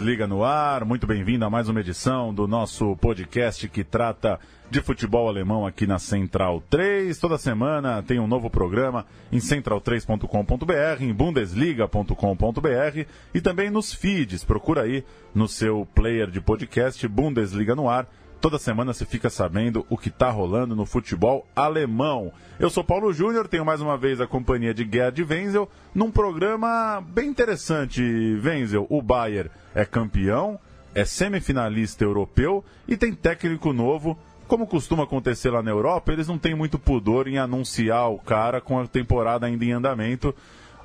Bundesliga no ar, muito bem-vindo a mais uma edição do nosso podcast que trata de futebol alemão aqui na Central 3. Toda semana tem um novo programa em central3.com.br, em bundesliga.com.br e também nos feeds. Procura aí no seu player de podcast Bundesliga no ar Toda semana você fica sabendo o que está rolando no futebol alemão. Eu sou Paulo Júnior, tenho mais uma vez a companhia de Gerd Wenzel num programa bem interessante. Wenzel, o Bayern é campeão, é semifinalista europeu e tem técnico novo. Como costuma acontecer lá na Europa, eles não têm muito pudor em anunciar o cara com a temporada ainda em andamento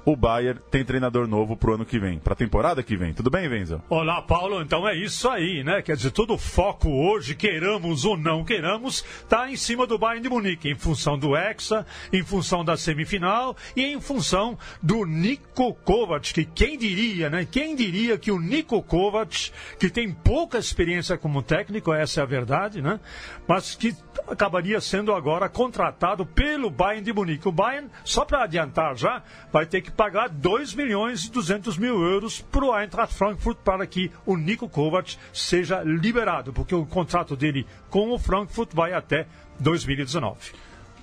o Bayern tem treinador novo pro ano que vem, pra temporada que vem. Tudo bem, Venza? Olá, Paulo. Então é isso aí, né? Quer dizer, todo o foco hoje, queiramos ou não queiramos, tá em cima do Bayern de Munique, em função do Hexa, em função da semifinal e em função do Niko Kovac, que quem diria, né? Quem diria que o Niko Kovac, que tem pouca experiência como técnico, essa é a verdade, né? Mas que acabaria sendo agora contratado pelo Bayern de Munique. O Bayern, só para adiantar já, vai ter que pagar 2 milhões e 200 mil euros para o Eintracht Frankfurt para que o Nico Kovac seja liberado, porque o contrato dele com o Frankfurt vai até 2019.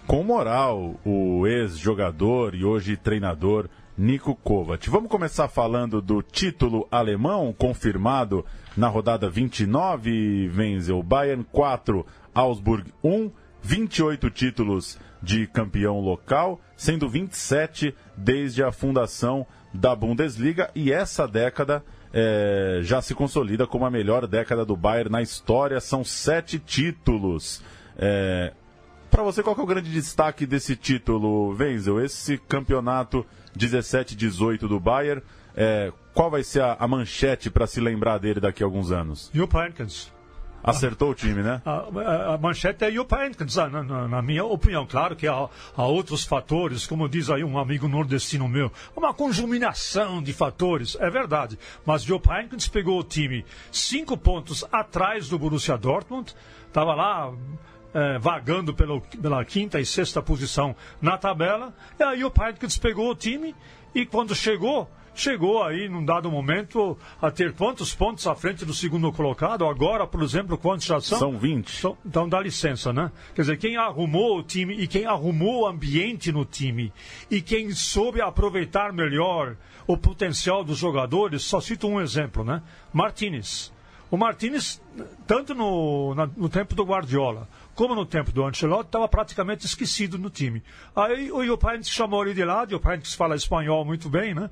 Com moral, o ex-jogador e hoje treinador Nico Kovac. Vamos começar falando do título alemão confirmado na rodada 29, Wenzel. Bayern 4, Augsburg 1, 28 títulos de campeão local, sendo 27 desde a fundação da Bundesliga, e essa década é, já se consolida como a melhor década do Bayern na história, são sete títulos. É, Para você, qual é o grande destaque desse título, Wenzel? Esse campeonato 17-18 do Bayern, é, qual vai ser a, a manchete para se lembrar dele daqui a alguns anos? Jupp Heynckes. Acertou o time, né? A, a, manchete é Jupp Heynckes, na, na, minha opinião. Claro que há, há, outros fatores, como diz aí um amigo nordestino meu, uma conjuminação de fatores, é verdade. Mas Jupp Heynckes pegou o time cinco pontos atrás do Borussia Dortmund, estava lá é, vagando pelo, pela quinta e sexta posição na tabela, e aí o Heynckes pegou o time e quando chegou chegou aí, num dado momento, a ter quantos pontos à frente do segundo colocado? Agora, por exemplo, quantos já são? São 20. Então, dá licença, né? Quer dizer, quem arrumou o time e quem arrumou o ambiente no time e quem soube aproveitar melhor o potencial dos jogadores, só cito um exemplo, né? Martinez. O Martinez, tanto no, na, no tempo do Guardiola, como no tempo do Ancelotti, estava praticamente esquecido no time. Aí o Jupp chamou ele de lado, o Jupp fala espanhol muito bem, né?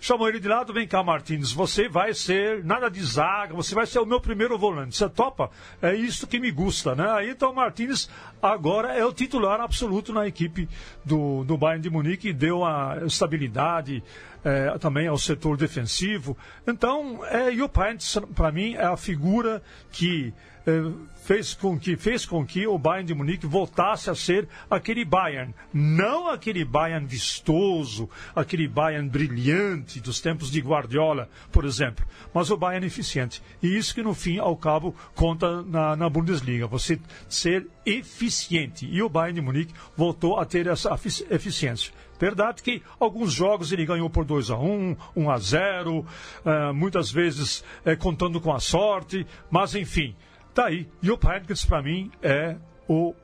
chamou ele de lado, vem cá, Martins, você vai ser nada de zaga, você vai ser o meu primeiro volante. Você topa? É isso que me gusta, né? Aí então o Martins agora é o titular absoluto na equipe do, do Bayern de Munique e deu a estabilidade é, também ao setor defensivo. Então, é, o Paints, para mim, é a figura que é, fez com que fez com que o Bayern de Munique voltasse a ser aquele Bayern, não aquele Bayern vistoso, aquele Bayern brilhante dos tempos de Guardiola, por exemplo, mas o Bayern eficiente. E isso que no fim ao cabo conta na, na Bundesliga, você ser eficiente. E o Bayern de Munique voltou a ter essa eficiência. Verdade que alguns jogos ele ganhou por 2 a 1 1 a 0 uh, eh, muitas vezes uh, contando com a sorte, mas enfim, tá aí. E o Heynckes, para mim, é o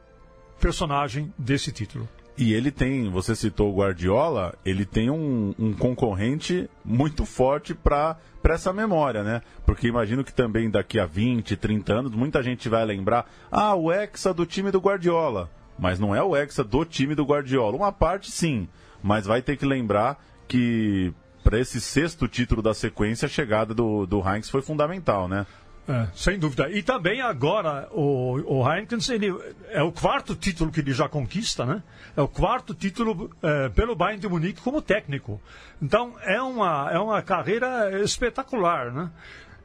personagem desse título. E ele tem, você citou o Guardiola, ele tem um, um concorrente muito forte para essa memória, né? Porque imagino que também daqui a 20, 30 anos, muita gente vai lembrar, ah, o Hexa do time do Guardiola. Mas não é o Hexa do time do Guardiola. Uma parte sim, mas vai ter que lembrar que para esse sexto título da sequência, a chegada do, do Heinz foi fundamental, né? É, sem dúvida. E também agora o, o Heineken ele é o quarto título que ele já conquista, né? É o quarto título é, pelo Bayern de Munique como técnico. Então é uma, é uma carreira espetacular, né?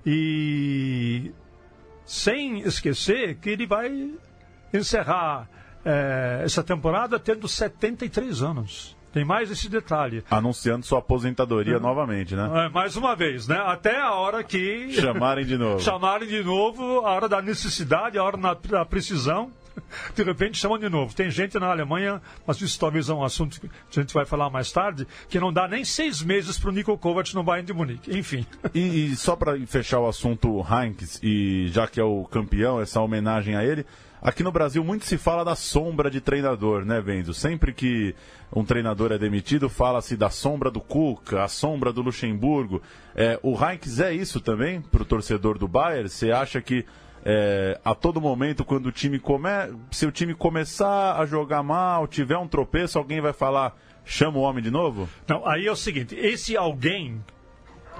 E sem esquecer que ele vai encerrar é, essa temporada tendo 73 anos. Tem mais esse detalhe. Anunciando sua aposentadoria uhum. novamente, né? É, mais uma vez, né? Até a hora que. Chamarem de novo. Chamarem de novo, a hora da necessidade, a hora da precisão. De repente chamam de novo. Tem gente na Alemanha, mas isso talvez é um assunto que a gente vai falar mais tarde, que não dá nem seis meses para o Nico Kovac no Bayern de Munique. Enfim. E, e só para fechar o assunto Heinz, e já que é o campeão, essa homenagem a ele. Aqui no Brasil muito se fala da sombra de treinador, né, Benzo? Sempre que um treinador é demitido, fala-se da sombra do Cuca, a sombra do Luxemburgo. É, o Heinz é isso também para o torcedor do Bayern? Você acha que é, a todo momento, quando o time come... se o time começar a jogar mal, tiver um tropeço, alguém vai falar, chama o homem de novo? Não, aí é o seguinte, esse alguém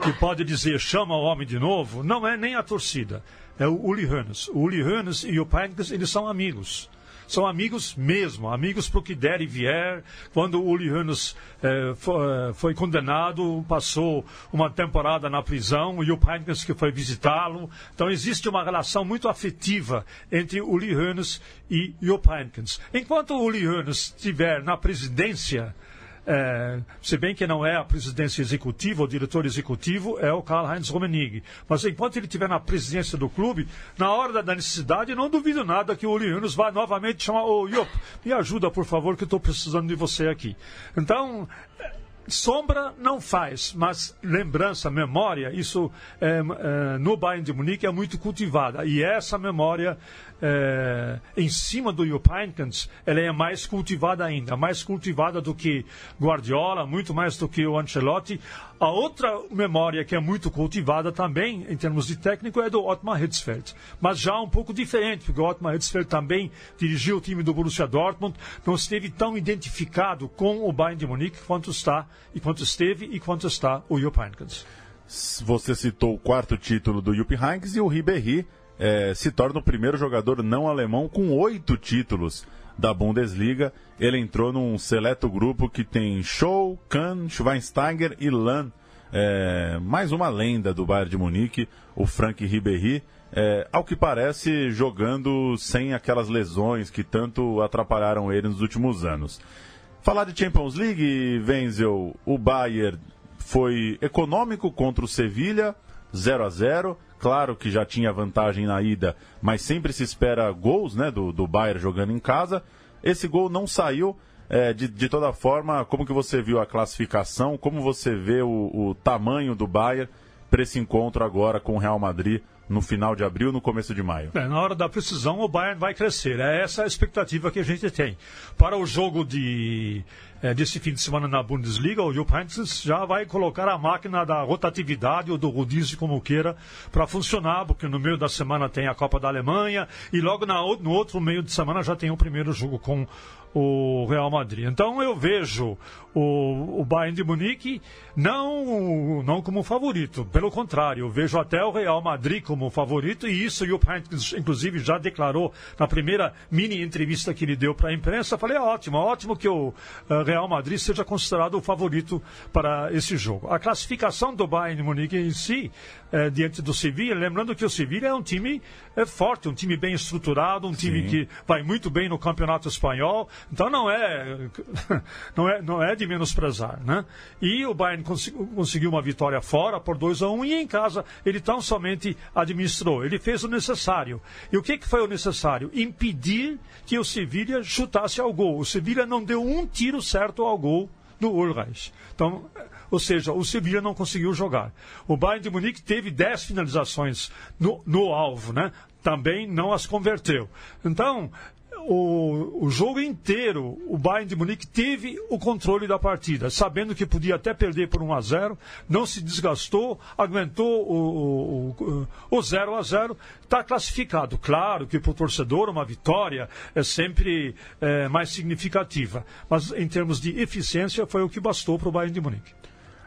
que pode dizer chama o homem de novo, não é nem a torcida é o Uli Hoeneß. O Uli Hoeneß e o Pankes, eles são amigos. São amigos mesmo, amigos para o que der e vier. Quando o Uli Hoeneß eh, foi, eh, foi, condenado, passou uma temporada na prisão e o Pankes que foi visitá-lo. Então existe uma relação muito afetiva entre o Uli Hoeneß e o Pankes. Enquanto o Uli Hoeneß estiver na presidência, é, se bem que não é a presidência executiva, o diretor executivo é o Karl-Heinz Rummenigge. Mas enquanto ele estiver na presidência do clube, na hora da necessidade, não duvido nada que o Uli Yunus vai novamente chamar, oh, Iop, me ajuda, por favor, que estou precisando de você aqui. Então, sombra não faz, mas lembrança, memória, isso é, é, no Bayern de Munique é muito cultivada. E essa memória é, em cima do Jupp ela é mais cultivada ainda, mais cultivada do que Guardiola, muito mais do que o Ancelotti. A outra memória que é muito cultivada também, em termos de técnico, é do Otmar Hitzfeld. Mas já um pouco diferente, porque o Otmar Hitzfeld também dirigiu o time do Borussia Dortmund, não esteve tão identificado com o Bayern de Munique quanto está, e quanto esteve e quanto está o Jupp Heynckes. Você citou o quarto título do Jupp Heynckes e o Ribéry é, se torna o primeiro jogador não alemão com oito títulos da Bundesliga. Ele entrou num seleto grupo que tem Scholl, Kahn, Schweinsteiger e Lahn. É, mais uma lenda do Bayern de Munique, o Frank Ribéry. É, ao que parece, jogando sem aquelas lesões que tanto atrapalharam ele nos últimos anos. Falar de Champions League, Wenzel, o Bayern foi econômico contra o Sevilha, 0 a 0 Claro que já tinha vantagem na ida, mas sempre se espera gols né, do, do Bayern jogando em casa. Esse gol não saiu. É, de, de toda forma, como que você viu a classificação? Como você vê o, o tamanho do Bayern para esse encontro agora com o Real Madrid no final de abril, no começo de maio? É, na hora da precisão, o Bayern vai crescer. É essa a expectativa que a gente tem. Para o jogo de é, desse fim de semana na Bundesliga, o Jupp Heynckes já vai colocar a máquina da rotatividade ou do rodízio, como queira, para funcionar, porque no meio da semana tem a Copa da Alemanha e logo na, no outro meio de semana já tem o primeiro jogo com o Real Madrid. Então eu vejo o, o Bayern de Munique não, não como favorito, pelo contrário, eu vejo até o Real Madrid como favorito e isso o Heynckes, inclusive, já declarou na primeira mini entrevista que ele deu para a imprensa. Falei, é ótimo, ótimo que o uh, Real Madrid seja considerado o favorito para esse jogo. A classificação do Bayern de Munique em si, uh, diante do Sevilla, lembrando que o Sevilla é um time uh, forte, um time bem estruturado, um time Sim. que vai muito bem no campeonato espanhol, então não é, não é, não é de menosprezar, né? E o Bayern conseguiu uma vitória fora por 2 a 1 um, e em casa ele tão somente administrou. Ele fez o necessário. E o que, que foi o necessário? Impedir que o Sevilha chutasse ao gol. O Sevilha não deu um tiro certo ao gol do Ulreich. Então, ou seja, o Sevilha não conseguiu jogar. O Bayern de Munique teve 10 finalizações no, no alvo, né? Também não as converteu. Então, o, o jogo inteiro, o Bayern de Munique teve o controle da partida, sabendo que podia até perder por 1 a 0, não se desgastou, aguentou o, o, o 0 a 0, está classificado. Claro que para o torcedor uma vitória é sempre é, mais significativa, mas em termos de eficiência foi o que bastou para o Bayern de Munique.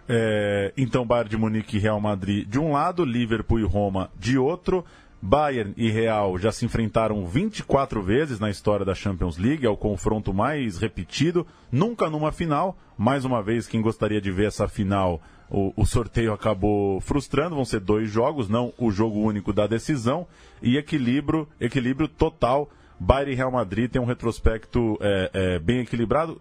É, então, Bayern de Munique e Real Madrid de um lado, Liverpool e Roma de outro. Bayern e Real já se enfrentaram 24 vezes na história da Champions League, é o confronto mais repetido, nunca numa final. Mais uma vez, quem gostaria de ver essa final, o, o, sorteio acabou frustrando, vão ser dois jogos, não o jogo único da decisão, e equilíbrio, equilíbrio total. Bayern e Real Madrid tem um retrospecto é, é, bem equilibrado.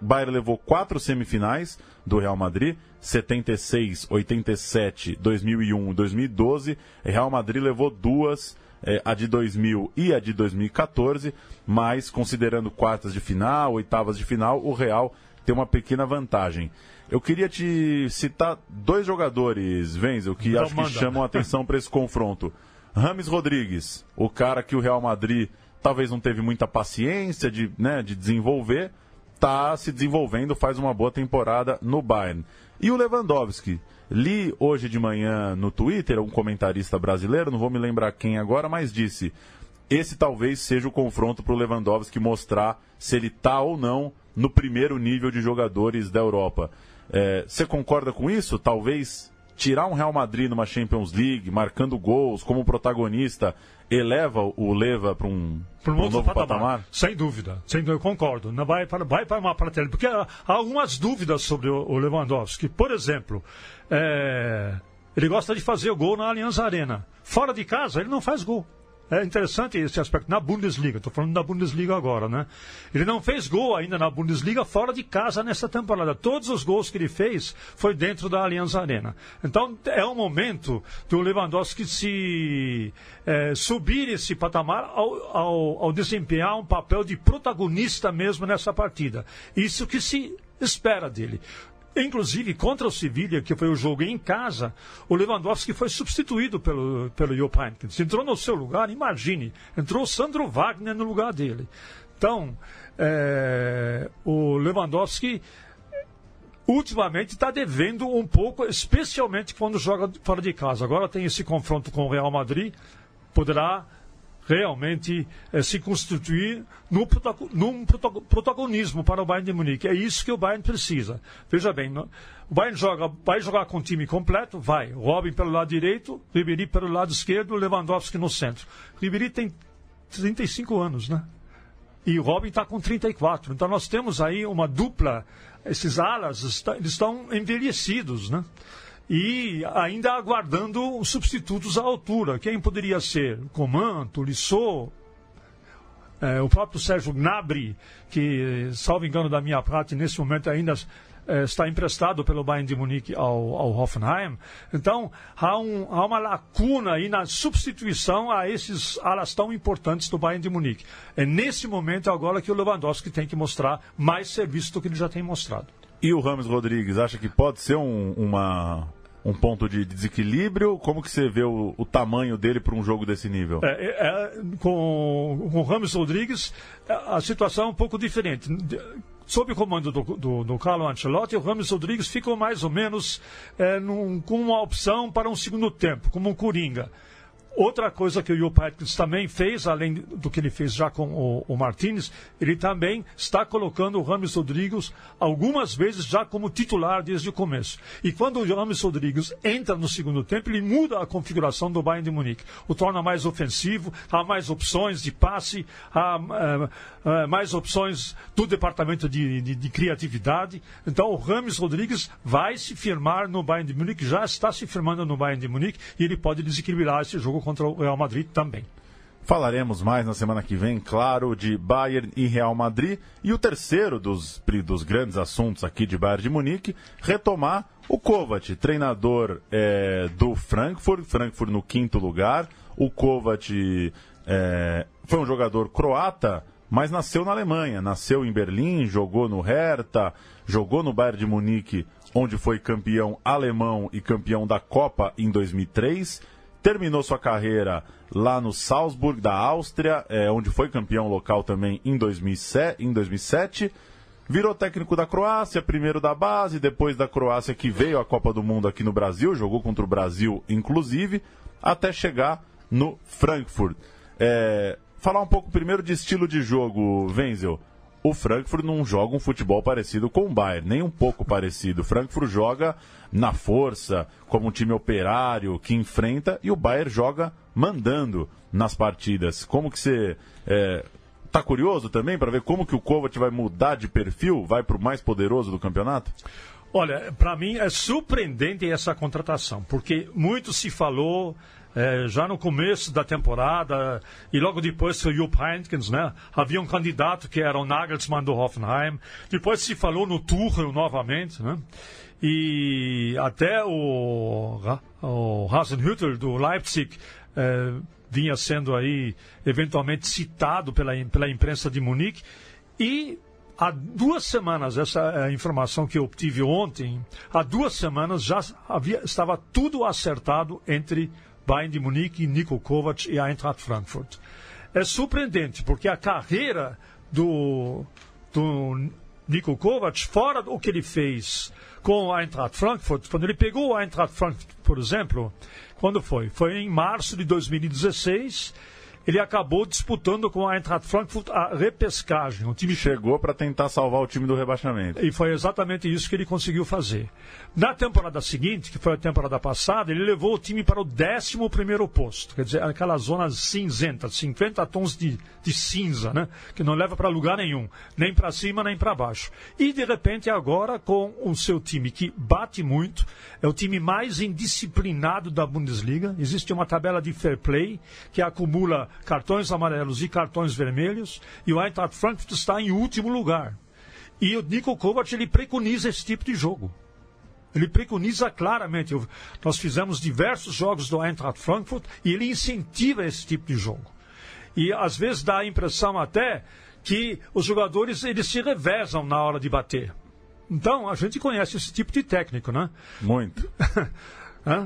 Bayern levou quatro semifinais do Real Madrid, 76, 87, 2001 2012. Real Madrid levou duas, é, a de 2000 e a de 2014, mas considerando quartas de final, oitavas de final, o Real tem uma pequena vantagem. Eu queria te citar dois jogadores, Wenzel, que Não acho manda. que chamam a atenção para esse confronto. Rames Rodrigues, o cara que o Real Madrid talvez não teve muita paciência de, né, de desenvolver, está se desenvolvendo, faz uma boa temporada no Bayern. E o Lewandowski. Li hoje de manhã no Twitter um comentarista brasileiro, não vou me lembrar quem agora, mas disse: esse talvez seja o confronto para o Lewandowski mostrar se ele está ou não no primeiro nível de jogadores da Europa. É, você concorda com isso? Talvez tirar um Real Madrid numa Champions League, marcando gols como protagonista, eleva o Leva para um, um, um novo patamar. patamar? Sem dúvida, sem dúvida, eu concordo. Vai para, vai para uma prateleira, porque há, algumas dúvidas sobre o, o Lewandowski. Por exemplo, é, ele gosta de fazer gol na Allianz Arena. Fora de casa, ele não faz gol. É interessante esse aspecto na Bundesliga, estou falando da Bundesliga agora, né? Ele não fez gol ainda na Bundesliga fora de casa nessa temporada. Todos os gols que ele fez foi dentro da Allianz Arena. Então é o momento do Lewandowski se é, subir esse patamar ao, ao, ao desempenhar um papel de protagonista mesmo nessa partida. Isso que se espera dele. Inclusive, contra o Sevilha, que foi o jogo em casa, o Lewandowski foi substituído pelo, pelo Jupp. Entrou no seu lugar, imagine, entrou o Sandro Wagner no lugar dele. Então, é, o Lewandowski ultimamente está devendo um pouco, especialmente quando joga fora de casa. Agora tem esse confronto com o Real Madrid, poderá realmente eh, se constituir no, num protagonismo para o Bayern de Munique. É isso que o Bayern precisa. Veja bem, o Bayern joga, vai jogar com o time completo? Vai. Robin pelo lado direito, Ribéry pelo lado esquerdo, Lewandowski no centro. Ribéry tem 35 anos, né? E o Robin está com 34. Então nós temos aí uma dupla. Esses alas eles estão envelhecidos, né? E ainda aguardando substitutos à altura. Quem poderia ser? Coman, Tolisso, é, o próprio Sérgio Gnabry, que, salvo engano da minha parte, nesse momento ainda é, está emprestado pelo Bayern de Munique ao, ao Hoffenheim. Então, há, um, há, uma lacuna aí na substituição a esses alas tão importantes do Bayern de Munique. É nesse momento agora que o Lewandowski tem que mostrar mais serviço do que ele já tem mostrado. E o Ramos Rodrigues acha que pode ser um, uma, um ponto de desequilíbrio? Como que você vê o, o tamanho dele para um jogo desse nível? É, é, é com, com o Ramos Rodrigues, a situação é um pouco diferente. Sob o comando do, do, do Carlo Ancelotti, o Ramos Rodrigues ficou mais ou menos é, num, com uma opção para um segundo tempo, como um coringa. Outra coisa que o Heynckes também fez, além do que ele fez já com o, o Martinez, ele também está colocando o Rames Rodrigues algumas vezes já como titular desde o começo. E quando o Rames Rodrigues entra no segundo tempo, ele muda a configuração do Bayern de Munique. O torna mais ofensivo, há mais opções de passe, há é, é, mais opções do departamento de, de, de, criatividade. Então o Rames Rodrigues vai se firmar no Bayern de Munique, já está se firmando no Bayern de Munique e ele pode desequilibrar esse jogo contra o Real Madrid também. Falaremos mais na semana que vem, claro, de Bayern e Real Madrid. E o terceiro dos, dos grandes assuntos aqui de Bayern de Munique, retomar o Kovac, treinador é, do Frankfurt, Frankfurt no quinto lugar. O Kovac é, foi um jogador croata, mas nasceu na Alemanha, nasceu em Berlim, jogou no Hertha, jogou no Bayern de Munique, onde foi campeão alemão e campeão da Copa em 2003 terminou sua carreira lá no Salzburg, da Áustria, é, onde foi campeão local também em 2007, em 2007. Virou técnico da Croácia, primeiro da base, depois da Croácia que veio à Copa do Mundo aqui no Brasil, jogou contra o Brasil, inclusive, até chegar no Frankfurt. É, falar um pouco primeiro de estilo de jogo, Wenzel. O, Frankfurt não joga um futebol parecido com o Bayern, nem um pouco parecido. O Frankfurt joga na força, como um time operário que enfrenta, e o Bayern joga mandando nas partidas. Como que você é, tá curioso também para ver como que o Kovac vai mudar de perfil, vai para o mais poderoso do campeonato? Olha, para mim é surpreendente essa contratação, porque muito se falou é, já no começo da temporada e logo depois o Jupp Heynckes, né? Havia um candidato que era o Nagelsmann do Hoffenheim. Depois se falou no Tuchel novamente, né? E até o, o Hasenhüttl do Leipzig é, vinha sendo aí eventualmente citado pela, pela imprensa de Munique. E há duas semanas, essa é informação que eu obtive ontem, há duas semanas já havia, estava tudo acertado entre Bayern de Munique, Nico Kovac e Eintracht Frankfurt. É surpreendente, porque a carreira do, do Nico Kovac, fora o que ele fez com a Eintracht Frankfurt, quando ele pegou a Eintracht Frankfurt, por exemplo, quando foi? Foi em março de 2016 ele acabou disputando com a Eintracht Frankfurt a repescagem. O time chegou para tentar salvar o time do rebaixamento. E foi exatamente isso que ele conseguiu fazer. Na temporada seguinte, que foi a temporada passada, ele levou o time para o 11 posto, quer dizer, aquela zona cinzenta, 50 tons de, de cinza, né? que não leva para lugar nenhum, nem para cima nem para baixo. E de repente agora com o seu time que bate muito, é o time mais indisciplinado da Bundesliga. Existe uma tabela de fair play que acumula cartões amarelos e cartões vermelhos, e o Eintracht Frankfurt está em último lugar. E o Nico Kovac ele preconiza esse tipo de jogo. Ele preconiza claramente. Nós fizemos diversos jogos do Eintracht Frankfurt e ele incentiva esse tipo de jogo. E às vezes dá a impressão até que os jogadores eles se revezam na hora de bater. Então, a gente conhece esse tipo de técnico, né? Muito.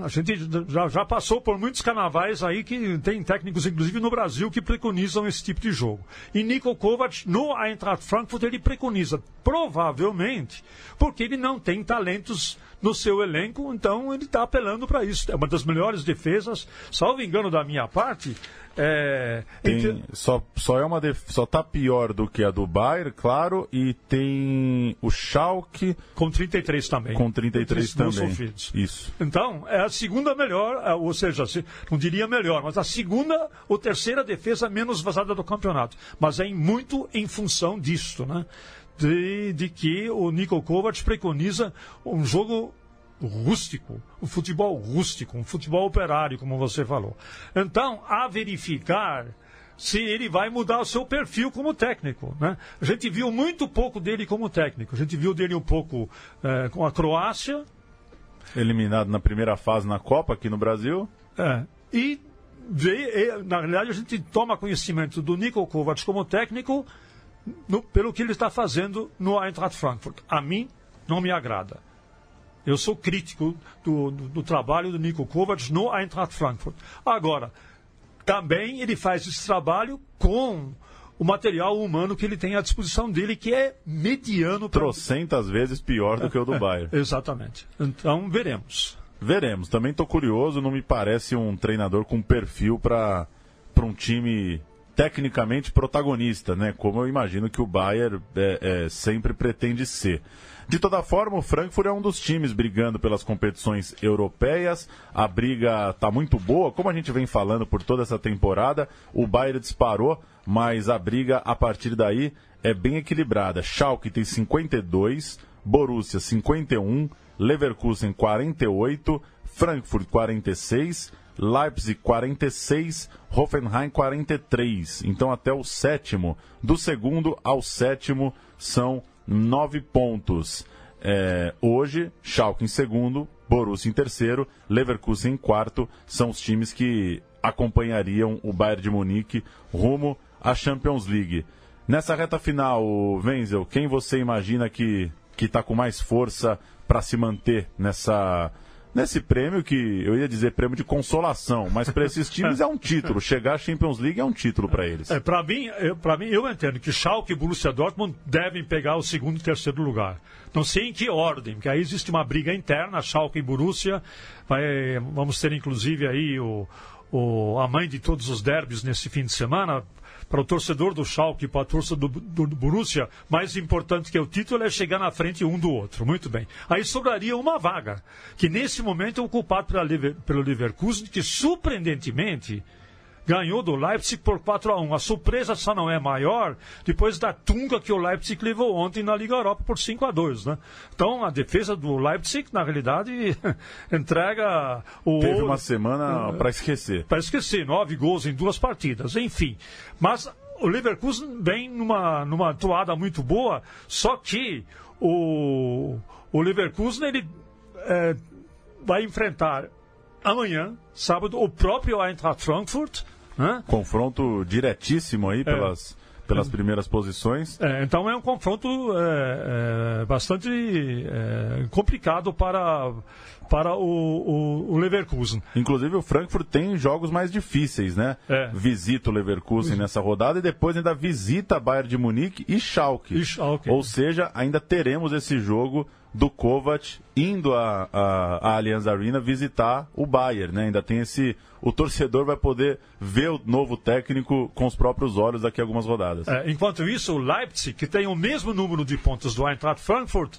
A gente já, já, passou por muitos carnavais aí que tem técnicos, inclusive no Brasil, que preconizam esse tipo de jogo. E Nico Kovac, no Eintracht Frankfurt, ele preconiza, provavelmente, porque ele não tem talentos no seu elenco, então ele está apelando para isso. É uma das melhores defesas, salvo engano da minha parte, é, tem, só, só é uma def... só tá pior do que a do Bayern, claro, e tem o Schalke com 33 também. Com 33 também. Sofridos. Isso. Então, é a segunda melhor, é, ou seja, não diria melhor, mas a segunda ou terceira defesa menos vazada do campeonato. Mas é muito em função disso, né? De, de que o Nico Kovac preconiza um jogo rústico, um futebol rústico, um futebol operário, como você falou. Então, a verificar se ele vai mudar o seu perfil como técnico. Né? A gente viu muito pouco dele como técnico. A gente viu dele um pouco é, com a Croácia. Eliminado na primeira fase na Copa aqui no Brasil. É. E, na realidade, a gente toma conhecimento do Nico Kovac como técnico no, pelo que ele está fazendo no Eintracht Frankfurt. A mim, não me agrada. Eu sou crítico do, do, do trabalho do Nico Kovac no Eintracht Frankfurt. Agora, também ele faz esse trabalho com o material humano que ele tem à disposição dele, que é mediano. Pra... Trocentas vezes pior do que o do Bayern. Exatamente. Então, veremos. Veremos. Também estou curioso, não me parece um treinador com perfil para um time tecnicamente protagonista, né? Como eu imagino que o Bayern é, é, sempre pretende ser. De toda forma, o Frankfurt é um dos times brigando pelas competições europeias. A briga está muito boa, como a gente vem falando por toda essa temporada. O Bayern disparou, mas a briga a partir daí é bem equilibrada. Schalke tem 52, Borussia 51, Leverkusen 48, Frankfurt 46, Leipzig 46, Hoffenheim 43. Então até o sétimo, do segundo ao sétimo são nove pontos. É, hoje, Schalke em segundo, Borussia em terceiro, Leverkusen em quarto, são os times que acompanhariam o Bayern de Munique rumo à Champions League. Nessa reta final, Wenzel, quem você imagina que está com mais força para se manter nessa nesse prêmio que eu ia dizer prêmio de consolação, mas para esses times é um título. Chegar à Champions League é um título para eles. É, para mim, para mim eu entendo que Schalke e Borussia Dortmund devem pegar o segundo e terceiro lugar. Não sei em que ordem, porque aí existe uma briga interna, Schalke e Borussia. Vai, vamos ter inclusive aí o, o, a mãe de todos os derbys nesse fim de semana para o torcedor do Schalke, para o torcedor do, do, do, Borussia, mais importante que o título é chegar na frente um do outro. Muito bem. Aí sobraria uma vaga, que nesse momento é ocupado pela, pelo Leverkusen, que surpreendentemente ganhou do Leipzig por 4 a 1 A surpresa só não é maior depois da tunga que o Leipzig levou ontem na Liga Europa por 5 a 2 né? Então a defesa do Leipzig, na realidade, entrega o. Teve uma semana uh, para esquecer. Para esquecer, nove gols em duas partidas, enfim. Mas o Leverkusen vem numa, numa toada muito boa, só que o, o Leverkusen ele é, vai enfrentar amanhã, sábado, o próprio Eintracht Frankfurt. Né? Confronto diretíssimo aí é. pelas, é. pelas primeiras posições. É, então é um confronto é, é bastante é, complicado para, para o, o, o, Leverkusen. Inclusive o Frankfurt tem jogos mais difíceis, né? Visita o Leverkusen nessa rodada e depois ainda visita Bayern de Munique e Schalke. E Schalke. Ou seja, ainda teremos esse jogo do Kovac indo à, à, Allianz Arena visitar o Bayern, né? Ainda tem esse... O torcedor vai poder ver o novo técnico com os próprios olhos daqui a algumas rodadas. É, enquanto isso, o Leipzig, que tem o mesmo número de pontos do Eintracht Frankfurt,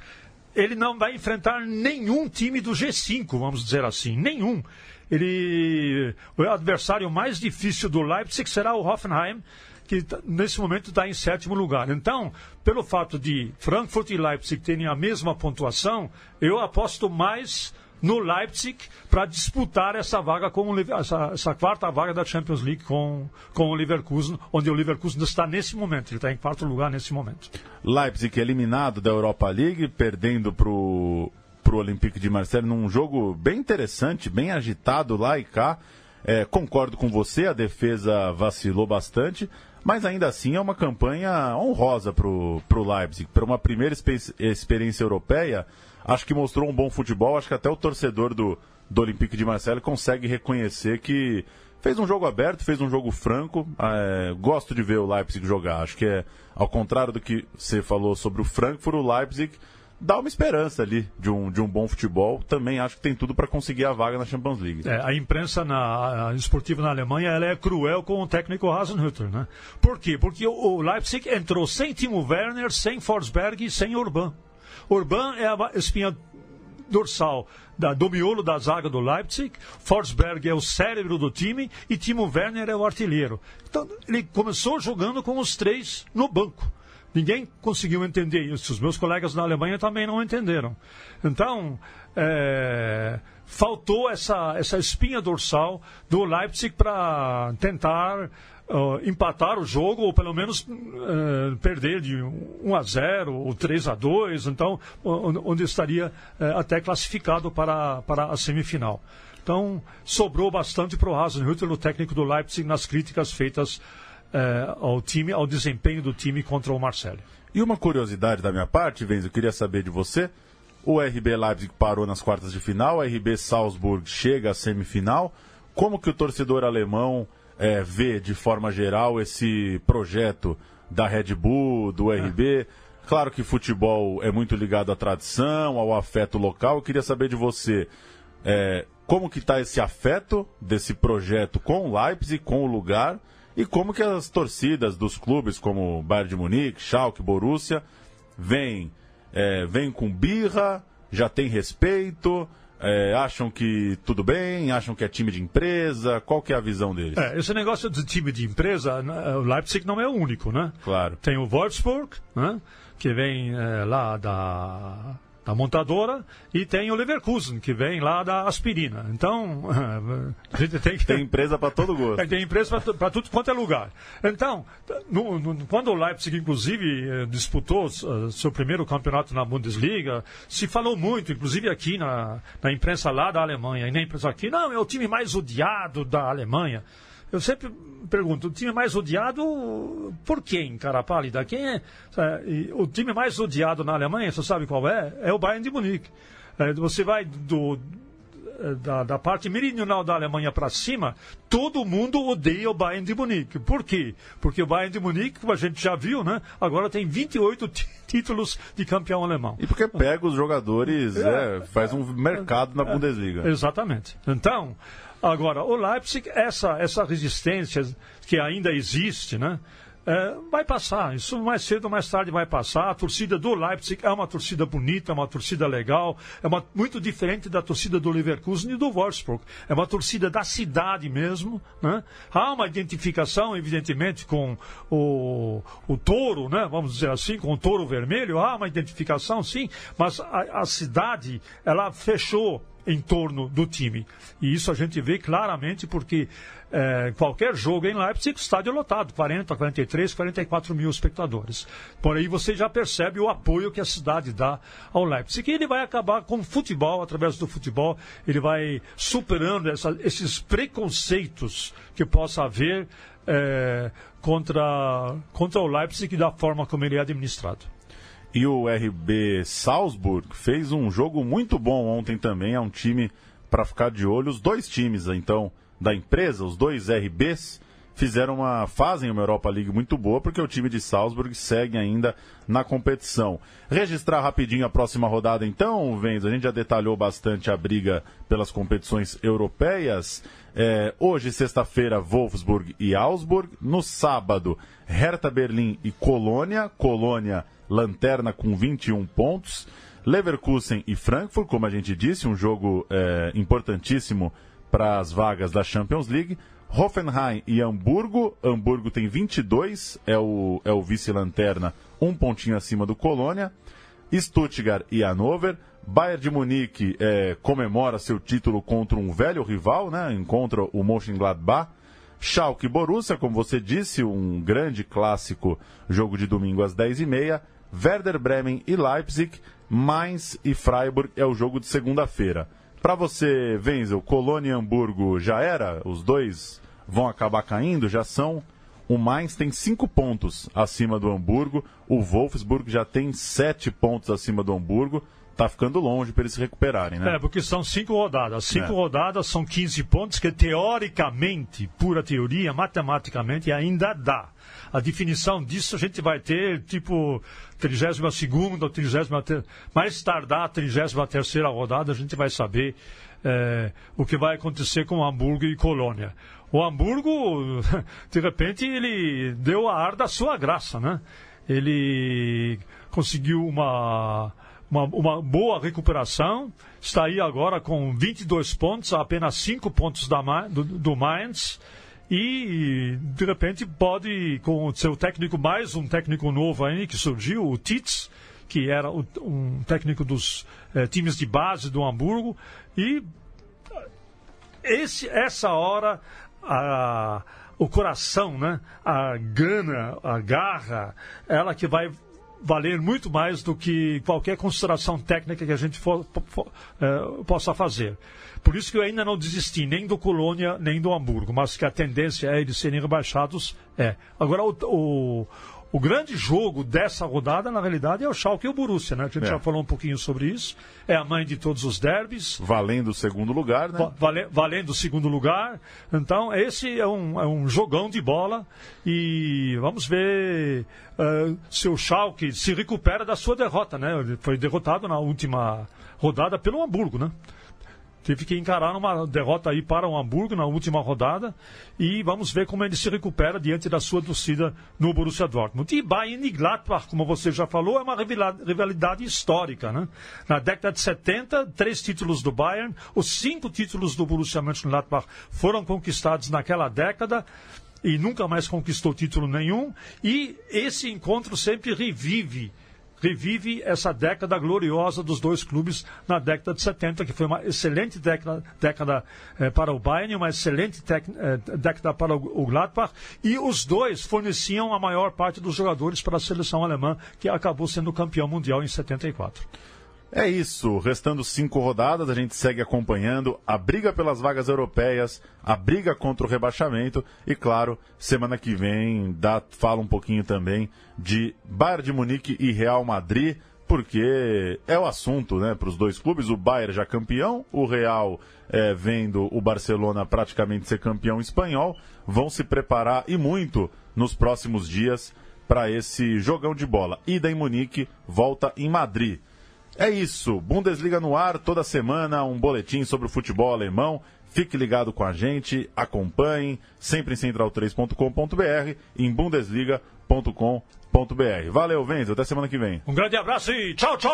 ele não vai enfrentar nenhum time do G5, vamos dizer assim, nenhum. Ele, o adversário mais difícil do Leipzig será o Hoffenheim, que tá, nesse momento está em sétimo lugar. Então, pelo fato de Frankfurt e Leipzig terem a mesma pontuação, eu aposto mais no Leipzig para disputar essa vaga com o, essa, essa, quarta vaga da Champions League com, com o Leverkusen, onde o Leverkusen está nesse momento, ele está em quarto lugar nesse momento. Leipzig eliminado da Europa League, perdendo para o Olympique de Marseille num jogo bem interessante, bem agitado lá e cá. É, concordo com você, a defesa vacilou bastante, mas ainda assim é uma campanha honrosa para o Leipzig. Para uma primeira experiência europeia, acho que mostrou um bom futebol. Acho que até o torcedor do, do Olympique de Marseille consegue reconhecer que fez um jogo aberto, fez um jogo franco. É, gosto de ver o Leipzig jogar. Acho que é, ao contrário do que você falou sobre o Frankfurt, o Leipzig dá uma esperança ali de um, de um bom futebol. Também acho que tem tudo para conseguir a vaga na Champions League. É, a imprensa na, a esportiva na Alemanha ela é cruel com o técnico Hasenhüttl, né? Por quê? Porque o, Leipzig entrou sem Timo Werner, sem Forsberg e sem Urban. Urban é a espinha dorsal da, do miolo da zaga do Leipzig, Forsberg é o cérebro do time e Timo Werner é o artilheiro. Então ele começou jogando com os três no banco. Ninguém conseguiu entender isso. Os meus colegas na Alemanha também não entenderam. Então, é, faltou essa, essa espinha dorsal do Leipzig para tentar uh, empatar o jogo, ou pelo menos uh, perder de 1 a 0 ou 3 a 2, então, onde estaria uh, até classificado para, para a semifinal. Então, sobrou bastante para o Hasenhüttl, o técnico do Leipzig, nas críticas feitas eh, ao time, ao desempenho do time contra o Marcelo. E uma curiosidade da minha parte, Venz, eu queria saber de você. O RB Leipzig parou nas quartas de final, o RB Salzburg chega à semifinal. Como que o torcedor alemão é, vê, de forma geral, esse projeto da Red Bull, do RB? É. Claro que futebol é muito ligado à tradição, ao afeto local. Eu queria saber de você é, como que está esse afeto desse projeto com o Leipzig, com o lugar, e como que as torcidas dos clubes como Bayern de Munique, Schalke, Borussia vêm, é, vêm com birra, já tem respeito, é, acham que tudo bem, acham que é time de empresa, qual que é a visão deles? É, esse negócio de time de empresa, né, o Leipzig não é o único, né? Claro. Tem o Wolfsburg, né? que vem é, lá da da montadora, e tem o Leverkusen, que vem lá da aspirina. Então, a gente tem que. Tem empresa para todo gosto. Tem empresa para tudo quanto é lugar. Então, no, no, quando o Leipzig, inclusive, eh, disputou uh, seu primeiro campeonato na Bundesliga, se falou muito, inclusive aqui na, na imprensa lá da Alemanha, e na imprensa aqui, não, é o time mais odiado da Alemanha. Eu sempre pergunto, o time mais odiado por quem, cara pálida? Quem é? O time mais odiado na Alemanha, você sabe qual é? É o Bayern de Munique. É, você vai do, da, da, parte meridional da Alemanha para cima, todo mundo odeia o Bayern de Munique. Por quê? Porque o Bayern de Munique, como a gente já viu, né, agora tem 28 títulos de campeão alemão. E porque pega os jogadores, é, é, faz um mercado na Bundesliga. Exatamente. Então, Agora, o Leipzig, essa, essa resistência que ainda existe, né? É, vai passar, isso mais cedo ou mais tarde vai passar. A torcida do Leipzig é uma torcida bonita, é uma torcida legal, é uma, muito diferente da torcida do Leverkusen e do Wolfsburg. É uma torcida da cidade mesmo. Né? Há uma identificação, evidentemente, com o, o touro, né? vamos dizer assim, com o touro vermelho. Há uma identificação, sim, mas a, a cidade ela fechou em torno do time. E isso a gente vê claramente porque é, qualquer jogo em Leipzig, estádio lotado, 40, 43, 44 mil espectadores. Por aí você já percebe o apoio que a cidade dá ao Leipzig. E ele vai acabar com o futebol, através do futebol, ele vai superando essa, esses preconceitos que possa haver é, contra, contra o Leipzig da forma como ele é administrado. E o RB Salzburg fez um jogo muito bom ontem também. É um time para ficar de olho. Os dois times, então, da empresa, os dois RBs, fizeram uma. fazem uma Europa League muito boa, porque o time de Salzburg segue ainda na competição. Registrar rapidinho a próxima rodada, então, Venzo. A gente já detalhou bastante a briga pelas competições europeias. É, hoje, sexta-feira, Wolfsburg e Augsburg. No sábado, Hertha Berlim e Colônia. Colônia lanterna com 21 pontos. Leverkusen e Frankfurt, como a gente disse, um jogo é, importantíssimo para as vagas da Champions League. Hoffenheim e Hamburgo. Hamburgo tem 22, é o, é o vice-lanterna, um pontinho acima do Colônia. Stuttgart e Hannover. Bayern de Munique é, comemora seu título contra um velho rival, né? Encontra o Mönchengladbach. Schalke Borussia, como você disse, um grande clássico jogo de domingo às 10h30. Werder Bremen e Leipzig, Mainz e Freiburg é o jogo de segunda-feira. Para você, Wenzel, Colônia e Hamburgo já era? Os dois vão acabar caindo? Já são? O Mainz tem cinco pontos acima do Hamburgo, o Wolfsburg já tem sete pontos acima do Hamburgo tá ficando longe para eles se recuperarem, né? É, porque são cinco rodadas. Cinco é. rodadas são 15 pontos que, teoricamente, pura teoria, matematicamente, ainda dá. A definição disso a gente vai ter, tipo, 32 ou 33, mais tardar a 33 rodada, a gente vai saber é, o que vai acontecer com Hamburgo e Colônia. O Hamburgo, de repente, ele deu a ar da sua graça, né? Ele conseguiu uma uma, uma boa recuperação. Está aí agora com 22 pontos, apenas 5 pontos da, do, do Mainz. E, de repente, pode, com o seu técnico, mais um técnico novo aí que surgiu, o Titz, que era um técnico dos eh, times de base do Hamburgo. E esse, essa hora, a, o coração, né? a gana, a garra, ela que vai valer muito mais do que qualquer consideração técnica que a gente for, for, é, possa fazer. Por isso que eu ainda não desisti nem do Colônia nem do Hamburgo, mas que a tendência é eles serem rebaixados. É. Agora, o, o o grande jogo dessa rodada, na realidade, é o Schalke e o Borussia, né? A gente é. já falou um pouquinho sobre isso. É a mãe de todos os derbys. Valendo o segundo lugar, né? Vale, valendo o segundo lugar. Então, esse é um, é um jogão de bola. E vamos ver uh, se o Schalke se recupera da sua derrota, né? Ele foi derrotado na última rodada pelo Hamburgo, né? Teve que encarar uma derrota aí para o Hamburgo na última rodada e vamos ver como ele se recupera diante da sua torcida no Borussia Dortmund. E Bayern e Gladbach, como você já falou, é uma rivalidade histórica, né? Na década de 70, três títulos do Bayern, os cinco títulos do Borussia Mönchengladbach foram conquistados naquela década e nunca mais conquistou título nenhum e esse encontro sempre revive revive essa década gloriosa dos dois clubes na década de 70, que foi uma excelente década, década eh, para o Bayern, uma excelente tec, eh, década para o, o Gladbach, e os dois forneciam a maior parte dos jogadores para a seleção alemã, que acabou sendo campeão mundial em 74. É isso, restando cinco rodadas, a gente segue acompanhando a briga pelas vagas europeias, a briga contra o rebaixamento e, claro, semana que vem dá, fala um pouquinho também de Bayern de Munique e Real Madrid, porque é o assunto né, para os dois clubes. O Bayern já campeão, o Real é, vendo o Barcelona praticamente ser campeão espanhol, vão se preparar e muito nos próximos dias para esse jogão de bola. Ida em Munique, volta em Madrid. É isso. Bundesliga no ar, toda semana um boletim sobre o futebol alemão. Fique ligado com a gente, acompanhe, sempre em central3.com.br, em bundesliga.com.br. Valeu, Venzo, até semana que vem. Um grande abraço e tchau, tchau!